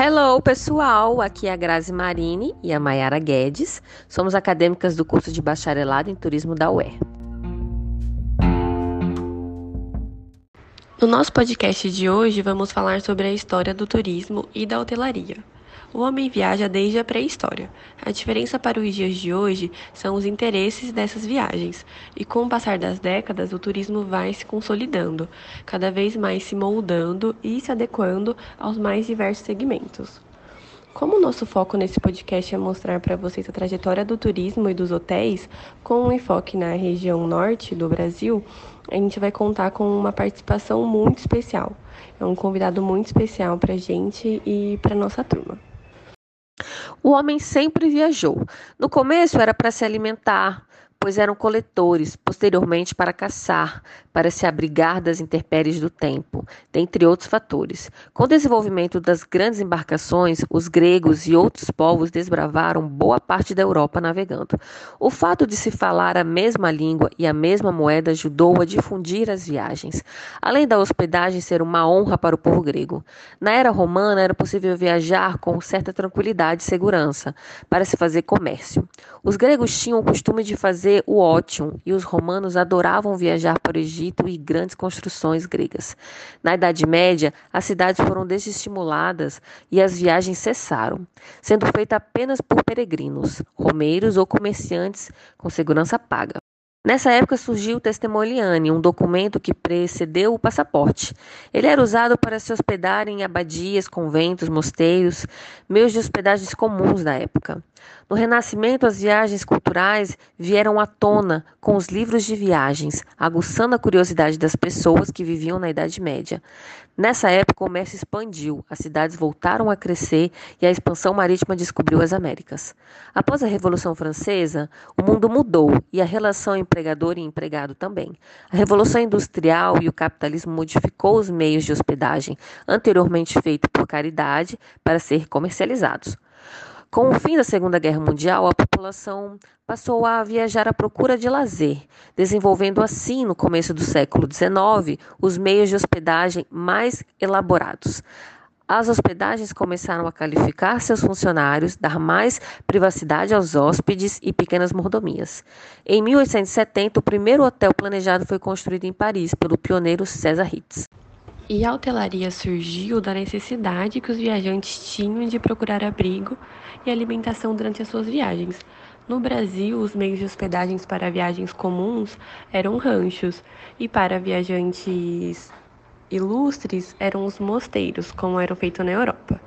Hello, pessoal! Aqui é a Grazi Marini e a Mayara Guedes. Somos acadêmicas do curso de Bacharelado em Turismo da UER. No nosso podcast de hoje, vamos falar sobre a história do turismo e da hotelaria. O homem viaja desde a pré-história. A diferença para os dias de hoje são os interesses dessas viagens, e com o passar das décadas, o turismo vai se consolidando, cada vez mais se moldando e se adequando aos mais diversos segmentos. Como o nosso foco nesse podcast é mostrar para vocês a trajetória do turismo e dos hotéis, com um enfoque na região norte do Brasil, a gente vai contar com uma participação muito especial. É um convidado muito especial para a gente e para nossa turma. O homem sempre viajou. No começo era para se alimentar, pois eram coletores, posteriormente para caçar, para se abrigar das intempéries do tempo, dentre outros fatores. Com o desenvolvimento das grandes embarcações, os gregos e outros povos desbravaram boa parte da Europa navegando. O fato de se falar a mesma língua e a mesma moeda ajudou a difundir as viagens, além da hospedagem ser uma honra para o povo grego. Na era romana era possível viajar com certa tranquilidade e segurança para se fazer comércio. Os gregos tinham o costume de fazer o ótimo e os romanos adoravam viajar para o Egito e grandes construções gregas. Na Idade Média, as cidades foram desestimuladas e as viagens cessaram, sendo feitas apenas por peregrinos, romeiros ou comerciantes com segurança paga. Nessa época surgiu o Testimoniane, um documento que precedeu o passaporte. Ele era usado para se hospedar em abadias, conventos, mosteiros, meios de hospedagens comuns da época. No Renascimento, as viagens culturais vieram à tona com os livros de viagens, aguçando a curiosidade das pessoas que viviam na Idade Média. Nessa época, o comércio expandiu, as cidades voltaram a crescer e a expansão marítima descobriu as Américas. Após a Revolução Francesa, o mundo mudou e a relação empregador e empregado também. A Revolução Industrial e o capitalismo modificou os meios de hospedagem, anteriormente feitos por caridade, para ser comercializados. Com o fim da Segunda Guerra Mundial, a população passou a viajar à procura de lazer, desenvolvendo assim, no começo do século XIX, os meios de hospedagem mais elaborados. As hospedagens começaram a qualificar seus funcionários, dar mais privacidade aos hóspedes e pequenas mordomias. Em 1870, o primeiro hotel planejado foi construído em Paris pelo pioneiro César Ritz. E a hotelaria surgiu da necessidade que os viajantes tinham de procurar abrigo e alimentação durante as suas viagens. No Brasil, os meios de hospedagens para viagens comuns eram ranchos, e para viajantes ilustres eram os mosteiros, como eram feitos na Europa.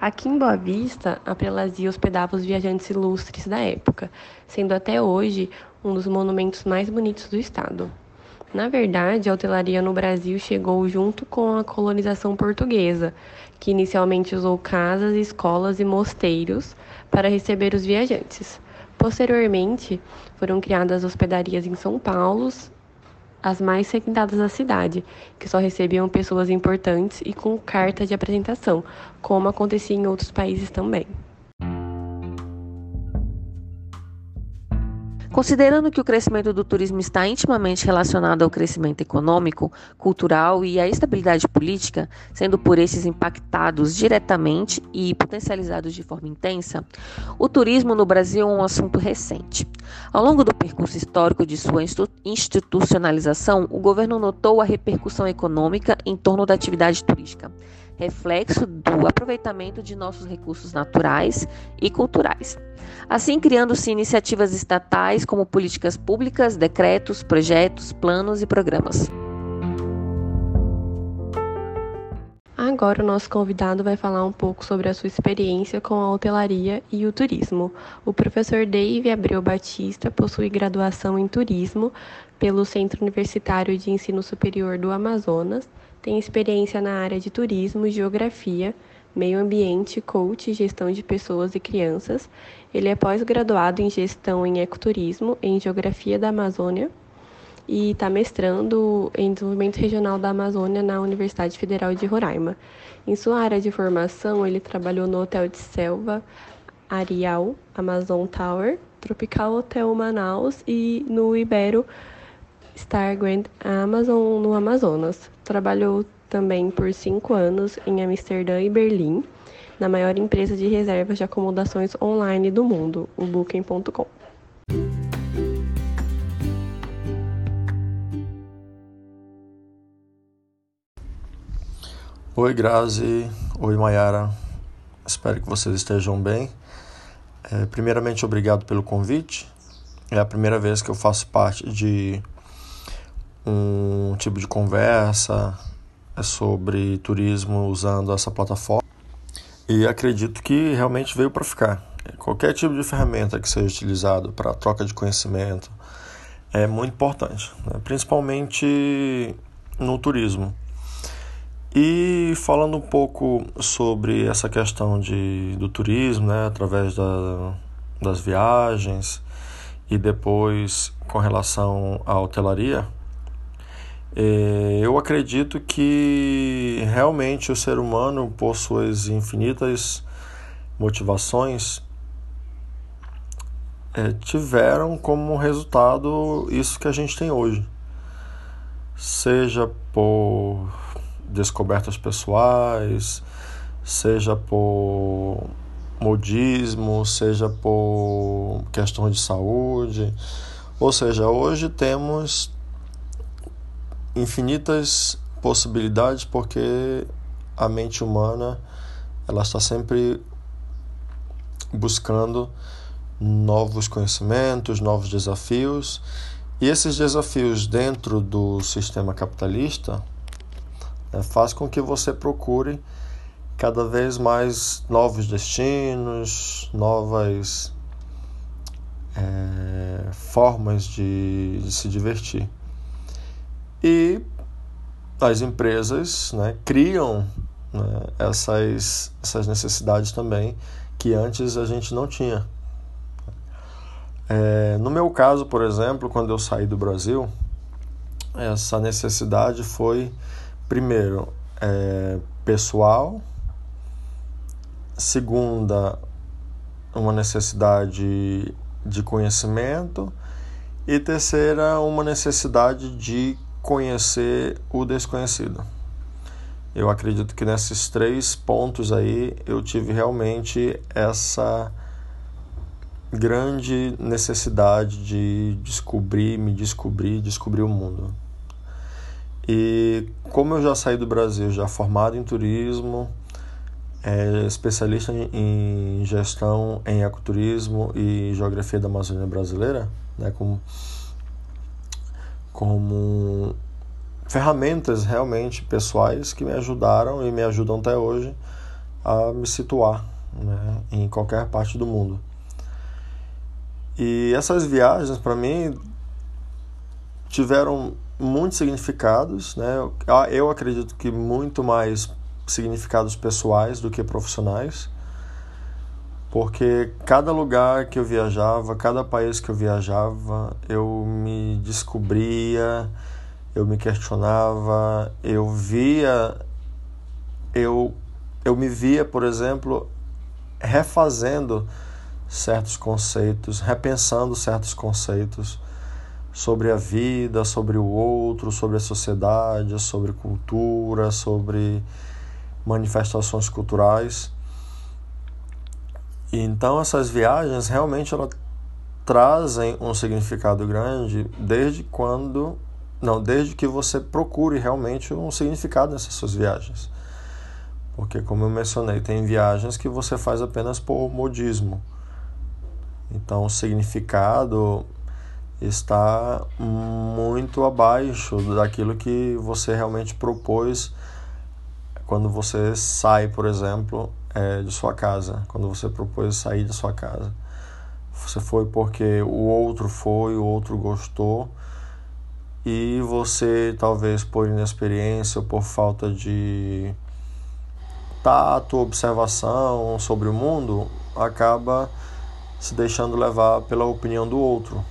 Aqui em Boa Vista, a prelazia hospedava os viajantes ilustres da época, sendo até hoje um dos monumentos mais bonitos do estado. Na verdade, a hotelaria no Brasil chegou junto com a colonização portuguesa, que inicialmente usou casas, escolas e mosteiros para receber os viajantes. Posteriormente, foram criadas hospedarias em São Paulo, as mais requintadas da cidade, que só recebiam pessoas importantes e com carta de apresentação, como acontecia em outros países também. Considerando que o crescimento do turismo está intimamente relacionado ao crescimento econômico, cultural e à estabilidade política, sendo por esses impactados diretamente e potencializados de forma intensa, o turismo no Brasil é um assunto recente. Ao longo do percurso histórico de sua institucionalização, o governo notou a repercussão econômica em torno da atividade turística reflexo do aproveitamento de nossos recursos naturais e culturais. Assim, criando-se iniciativas estatais como políticas públicas, decretos, projetos, planos e programas. Agora o nosso convidado vai falar um pouco sobre a sua experiência com a hotelaria e o turismo. O professor Dave Abreu Batista possui graduação em turismo pelo Centro Universitário de Ensino Superior do Amazonas tem experiência na área de turismo, geografia, meio ambiente, coach gestão de pessoas e crianças. Ele é pós-graduado em gestão em ecoturismo, em geografia da Amazônia e está mestrando em desenvolvimento regional da Amazônia na Universidade Federal de Roraima. Em sua área de formação, ele trabalhou no Hotel de Selva Arial, Amazon Tower, Tropical Hotel Manaus e no Ibero Star Grand Amazon no Amazonas. Trabalhou também por cinco anos em Amsterdã e Berlim na maior empresa de reservas de acomodações online do mundo, o Booking.com. Oi, Grazi. Oi, Mayara. Espero que vocês estejam bem. É, primeiramente, obrigado pelo convite. É a primeira vez que eu faço parte de um tipo de conversa é sobre turismo usando essa plataforma. E acredito que realmente veio para ficar. Qualquer tipo de ferramenta que seja utilizado para troca de conhecimento é muito importante, né? principalmente no turismo. E falando um pouco sobre essa questão de, do turismo, né, através da, das viagens e depois com relação à hotelaria, eu acredito que realmente o ser humano, por suas infinitas motivações, é, tiveram como resultado isso que a gente tem hoje. Seja por descobertas pessoais, seja por modismo, seja por questão de saúde. Ou seja, hoje temos infinitas possibilidades porque a mente humana ela está sempre buscando novos conhecimentos, novos desafios. E esses desafios dentro do sistema capitalista né, faz com que você procure cada vez mais novos destinos, novas é, formas de, de, se divertir. E as empresas né, criam né, essas, essas necessidades também que antes a gente não tinha. É, no meu caso, por exemplo, quando eu saí do Brasil, essa necessidade foi primeiro, é, pessoal, segunda, uma necessidade de conhecimento, e terceira, uma necessidade de conhecer o desconhecido. Eu acredito que nesses três pontos aí eu tive realmente essa grande necessidade de descobrir, me descobrir, descobrir o mundo. E como eu já saí do Brasil, já formado em turismo, é, especialista em gestão em ecoturismo e geografia da Amazônia brasileira, né, como, como ferramentas realmente pessoais que me ajudaram e me ajudam até hoje a me situar né, em qualquer parte do mundo. E essas viagens, para mim, tiveram muitos significados, né? Eu acredito que muito mais significados pessoais do que profissionais, porque cada lugar que eu viajava, cada país que eu viajava, eu me descobria, eu me questionava, eu via, eu, eu me via, por exemplo, refazendo certos conceitos, repensando certos conceitos sobre a vida, sobre o outro, sobre a sociedade, sobre cultura, sobre manifestações culturais. Então essas viagens realmente elas trazem um significado grande desde quando não, desde que você procure realmente um significado nessas suas viagens. Porque como eu mencionei, tem viagens que você faz apenas por modismo. Então o significado está muito abaixo daquilo que você realmente propôs quando você sai, por exemplo, é, de sua casa, quando você propôs sair de sua casa. Você foi porque o outro foi, o outro gostou, e você, talvez por inexperiência ou por falta de tato, observação sobre o mundo, acaba se deixando levar pela opinião do outro.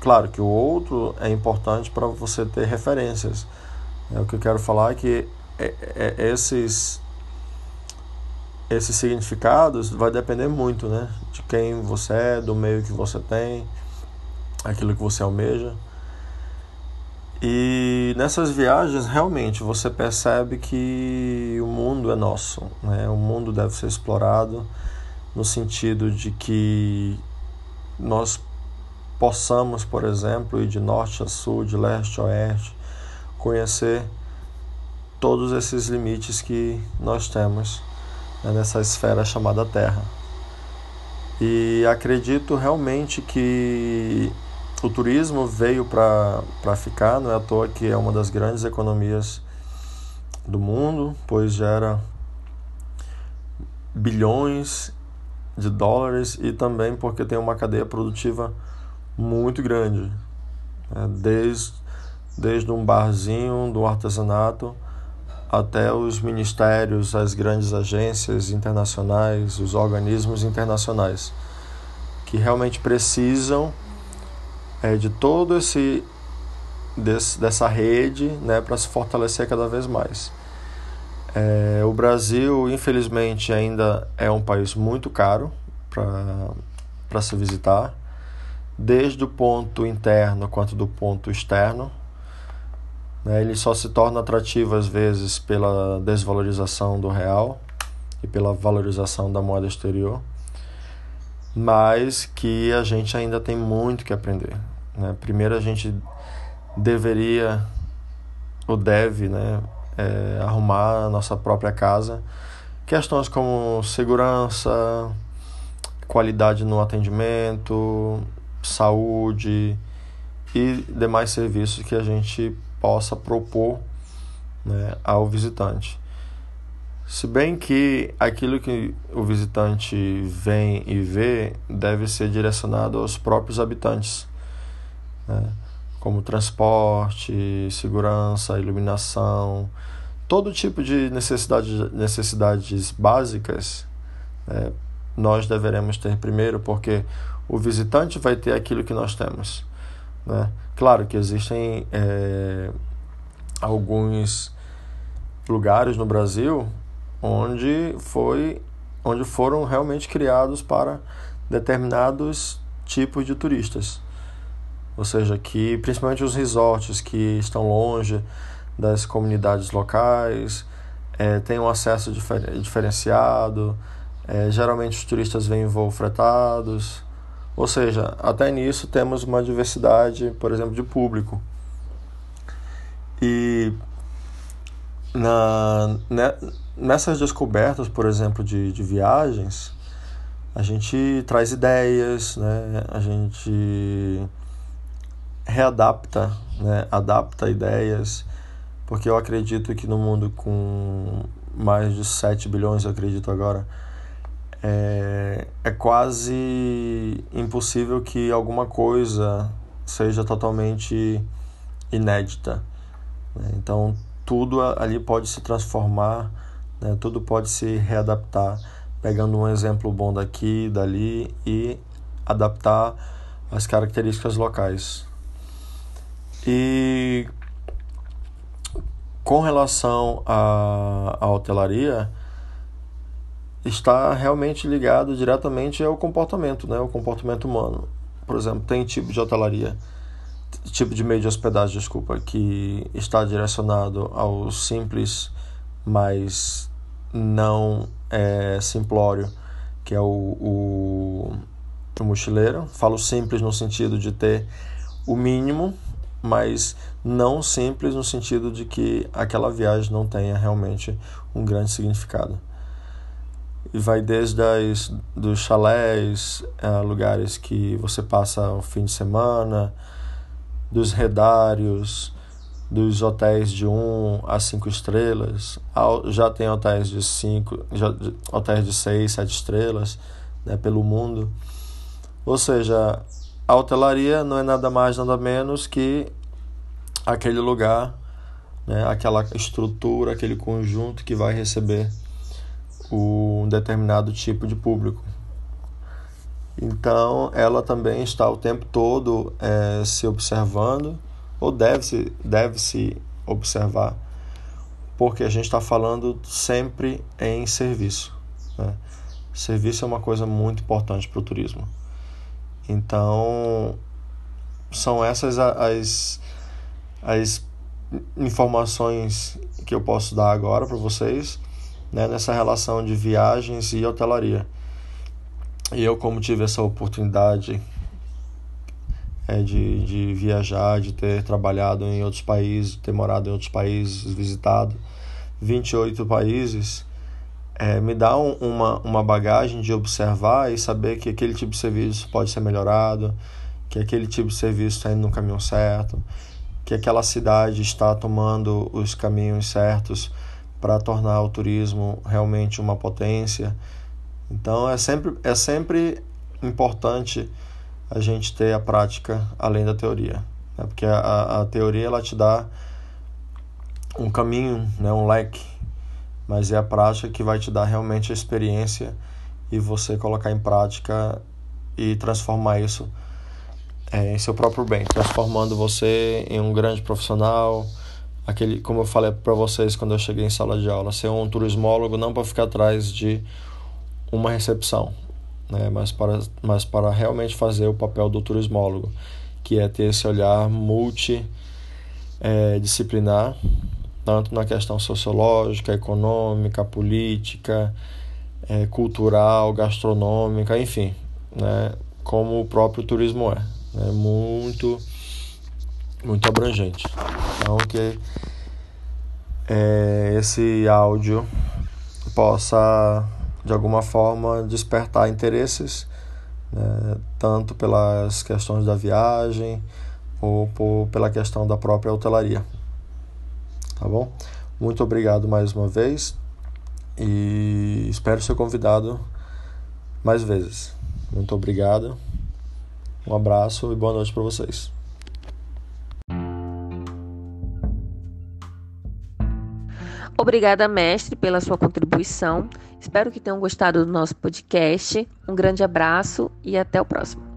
Claro que o outro é importante para você ter referências. É, o que eu quero falar é que esses esses significados vai depender muito, né, de quem você é, do meio que você tem, aquilo que você almeja. E nessas viagens, realmente, você percebe que o mundo é nosso, né? o mundo deve ser explorado no sentido de que nós possamos, por exemplo, ir de norte a sul, de leste a oeste, conhecer todos esses limites que nós temos né, nessa esfera chamada Terra. E acredito realmente que o turismo veio para ficar, não é à toa que é uma das grandes economias do mundo, pois gera bilhões de dólares e também porque tem uma cadeia produtiva muito grande, né? desde, desde um barzinho do artesanato até os ministérios, as grandes agências internacionais, os organismos internacionais, que realmente precisam é, de todo esse desse, dessa rede né, para se fortalecer cada vez mais. É, o Brasil, infelizmente, ainda é um país muito caro para se visitar, desde o ponto interno quanto do ponto externo. Né, ele só se torna atrativo às vezes pela desvalorização do real e pela valorização da moeda exterior mas que a gente ainda tem muito que aprender. Né? Primeiro a gente deveria ou deve né, é, arrumar a nossa própria casa. Questões como segurança, qualidade no atendimento, saúde e demais serviços que a gente possa propor né, ao visitante. Se bem que aquilo que o visitante vem e vê deve ser direcionado aos próprios habitantes, né? como transporte, segurança, iluminação, todo tipo de necessidade, necessidades básicas né? nós deveremos ter primeiro, porque o visitante vai ter aquilo que nós temos. Né? Claro que existem é, alguns lugares no Brasil onde foi onde foram realmente criados para determinados tipos de turistas. Ou seja, que principalmente os resorts que estão longe das comunidades locais, é, têm um acesso difer diferenciado, é, geralmente os turistas vêm em voo fretados. Ou seja, até nisso temos uma diversidade, por exemplo, de público. E na, né, nessas descobertas, por exemplo, de, de viagens, a gente traz ideias, né? a gente readapta, né? adapta ideias, porque eu acredito que no mundo com mais de 7 bilhões, eu acredito agora, é, é quase impossível que alguma coisa seja totalmente inédita. Né? Então, tudo ali pode se transformar, né? tudo pode se readaptar, pegando um exemplo bom daqui, dali e adaptar as características locais. E com relação à, à hotelaria, está realmente ligado diretamente ao comportamento, né? o comportamento humano. Por exemplo, tem tipo de hotelaria tipo de meio de hospedagem, desculpa, que está direcionado ao simples, mas não é, simplório, que é o, o, o mochileiro. Falo simples no sentido de ter o mínimo, mas não simples no sentido de que aquela viagem não tenha realmente um grande significado. E vai desde as, dos chalés, a lugares que você passa o fim de semana, dos redários, dos hotéis de 1 a 5 estrelas, já tem hotéis de 5, hotéis de 6, 7 estrelas né, pelo mundo. Ou seja, a hotelaria não é nada mais, nada menos que aquele lugar, né, aquela estrutura, aquele conjunto que vai receber um determinado tipo de público. Então, ela também está o tempo todo é, se observando, ou deve-se deve -se observar, porque a gente está falando sempre em serviço. Né? Serviço é uma coisa muito importante para o turismo. Então, são essas as, as informações que eu posso dar agora para vocês né, nessa relação de viagens e hotelaria. E eu, como tive essa oportunidade é, de, de viajar, de ter trabalhado em outros países, ter morado em outros países, visitado 28 países, é, me dá um, uma, uma bagagem de observar e saber que aquele tipo de serviço pode ser melhorado, que aquele tipo de serviço está indo no caminho certo, que aquela cidade está tomando os caminhos certos para tornar o turismo realmente uma potência. Então é sempre, é sempre importante a gente ter a prática além da teoria, né? porque a, a teoria ela te dá um caminho, né? um leque, mas é a prática que vai te dar realmente a experiência e você colocar em prática e transformar isso é, em seu próprio bem, transformando você em um grande profissional, aquele, como eu falei para vocês quando eu cheguei em sala de aula, ser um turismólogo não para ficar atrás de uma recepção, né, mas para mas para realmente fazer o papel do turismólogo, que é ter esse olhar multidisciplinar, é, tanto na questão sociológica, econômica, política, é, cultural, gastronômica, enfim, né, como o próprio turismo é né, muito, muito abrangente. Então, que é, esse áudio possa, de alguma forma, despertar interesses, né, tanto pelas questões da viagem ou por, pela questão da própria hotelaria. Tá bom? Muito obrigado mais uma vez e espero ser convidado mais vezes. Muito obrigado. Um abraço e boa noite para vocês. Obrigada, mestre, pela sua contribuição. Espero que tenham gostado do nosso podcast. Um grande abraço e até o próximo.